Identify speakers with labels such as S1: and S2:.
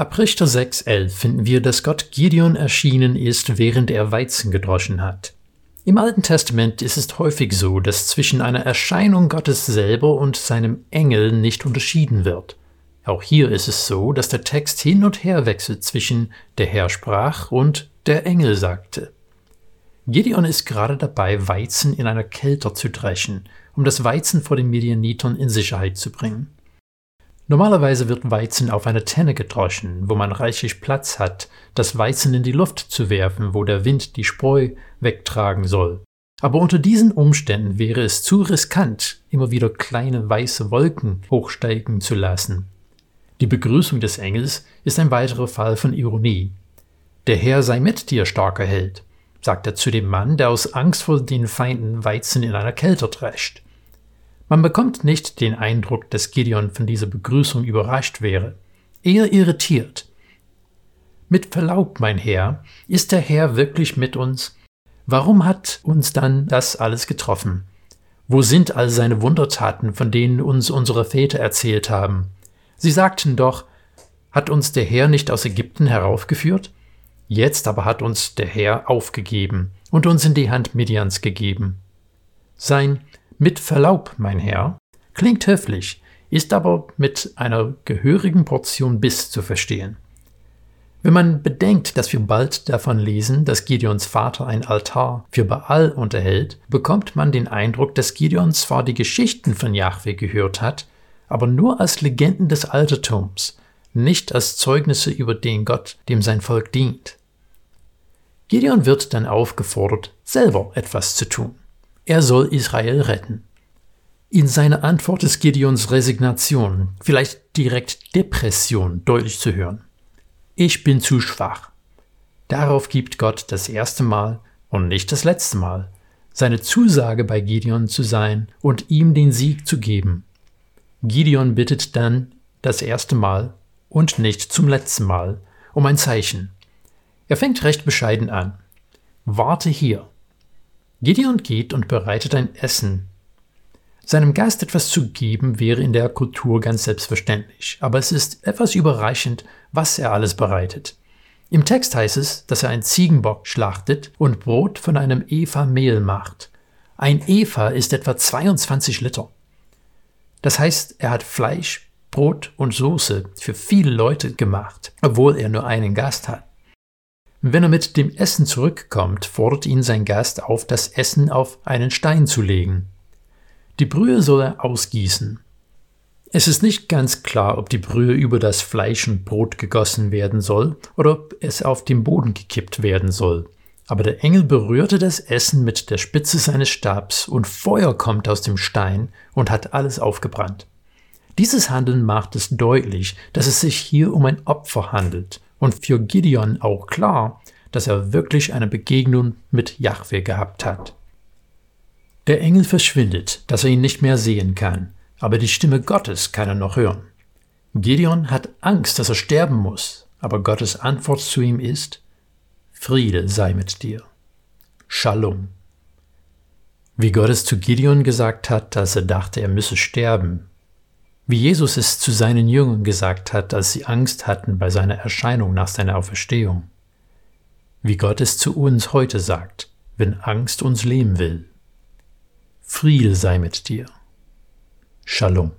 S1: Ab Richter 6,11 finden wir, dass Gott Gideon erschienen ist, während er Weizen gedroschen hat. Im Alten Testament ist es häufig so, dass zwischen einer Erscheinung Gottes selber und seinem Engel nicht unterschieden wird. Auch hier ist es so, dass der Text hin und her wechselt zwischen der Herr sprach und der Engel sagte. Gideon ist gerade dabei, Weizen in einer Kelter zu dreschen, um das Weizen vor den Medianitern in Sicherheit zu bringen. Normalerweise wird Weizen auf einer Tenne gedroschen, wo man reichlich Platz hat, das Weizen in die Luft zu werfen, wo der Wind die Spreu wegtragen soll. Aber unter diesen Umständen wäre es zu riskant, immer wieder kleine weiße Wolken hochsteigen zu lassen. Die Begrüßung des Engels ist ein weiterer Fall von Ironie. Der Herr sei mit dir, starker Held, sagt er zu dem Mann, der aus Angst vor den Feinden Weizen in einer Kälte drescht. Man bekommt nicht den Eindruck, dass Gideon von dieser Begrüßung überrascht wäre, eher irritiert. Mit Verlaub, mein Herr, ist der Herr wirklich mit uns? Warum hat uns dann das alles getroffen? Wo sind all seine Wundertaten, von denen uns unsere Väter erzählt haben? Sie sagten doch, hat uns der Herr nicht aus Ägypten heraufgeführt? Jetzt aber hat uns der Herr aufgegeben und uns in die Hand Midians gegeben. Sein mit Verlaub, mein Herr, klingt höflich, ist aber mit einer gehörigen Portion Biss zu verstehen. Wenn man bedenkt, dass wir bald davon lesen, dass Gideons Vater ein Altar für Baal unterhält, bekommt man den Eindruck, dass Gideon zwar die Geschichten von Jahwe gehört hat, aber nur als Legenden des Altertums, nicht als Zeugnisse über den Gott, dem sein Volk dient. Gideon wird dann aufgefordert, selber etwas zu tun. Er soll Israel retten. In seiner Antwort ist Gideons Resignation, vielleicht direkt Depression, deutlich zu hören. Ich bin zu schwach. Darauf gibt Gott das erste Mal und nicht das letzte Mal seine Zusage bei Gideon zu sein und ihm den Sieg zu geben. Gideon bittet dann das erste Mal und nicht zum letzten Mal um ein Zeichen. Er fängt recht bescheiden an. Warte hier, Gideon geht und bereitet ein Essen. Seinem Gast etwas zu geben wäre in der Kultur ganz selbstverständlich, aber es ist etwas überraschend, was er alles bereitet. Im Text heißt es, dass er einen Ziegenbock schlachtet und Brot von einem Eva Mehl macht. Ein Eva ist etwa 22 Liter. Das heißt, er hat Fleisch, Brot und Soße für viele Leute gemacht, obwohl er nur einen Gast hat. Wenn er mit dem Essen zurückkommt, fordert ihn sein Gast auf, das Essen auf einen Stein zu legen. Die Brühe soll er ausgießen. Es ist nicht ganz klar, ob die Brühe über das Fleisch und Brot gegossen werden soll oder ob es auf dem Boden gekippt werden soll. Aber der Engel berührte das Essen mit der Spitze seines Stabs und Feuer kommt aus dem Stein und hat alles aufgebrannt. Dieses Handeln macht es deutlich, dass es sich hier um ein Opfer handelt und für Gideon auch klar, dass er wirklich eine Begegnung mit Jahwe gehabt hat. Der Engel verschwindet, dass er ihn nicht mehr sehen kann, aber die Stimme Gottes kann er noch hören. Gideon hat Angst, dass er sterben muss, aber Gottes Antwort zu ihm ist, Friede sei mit dir. Shalom. Wie Gott es zu Gideon gesagt hat, als er dachte, er müsse sterben, wie Jesus es zu seinen Jüngern gesagt hat, als sie Angst hatten bei seiner Erscheinung nach seiner Auferstehung. Wie Gott es zu uns heute sagt, wenn Angst uns lähmen will. Friede sei mit dir. Shalom.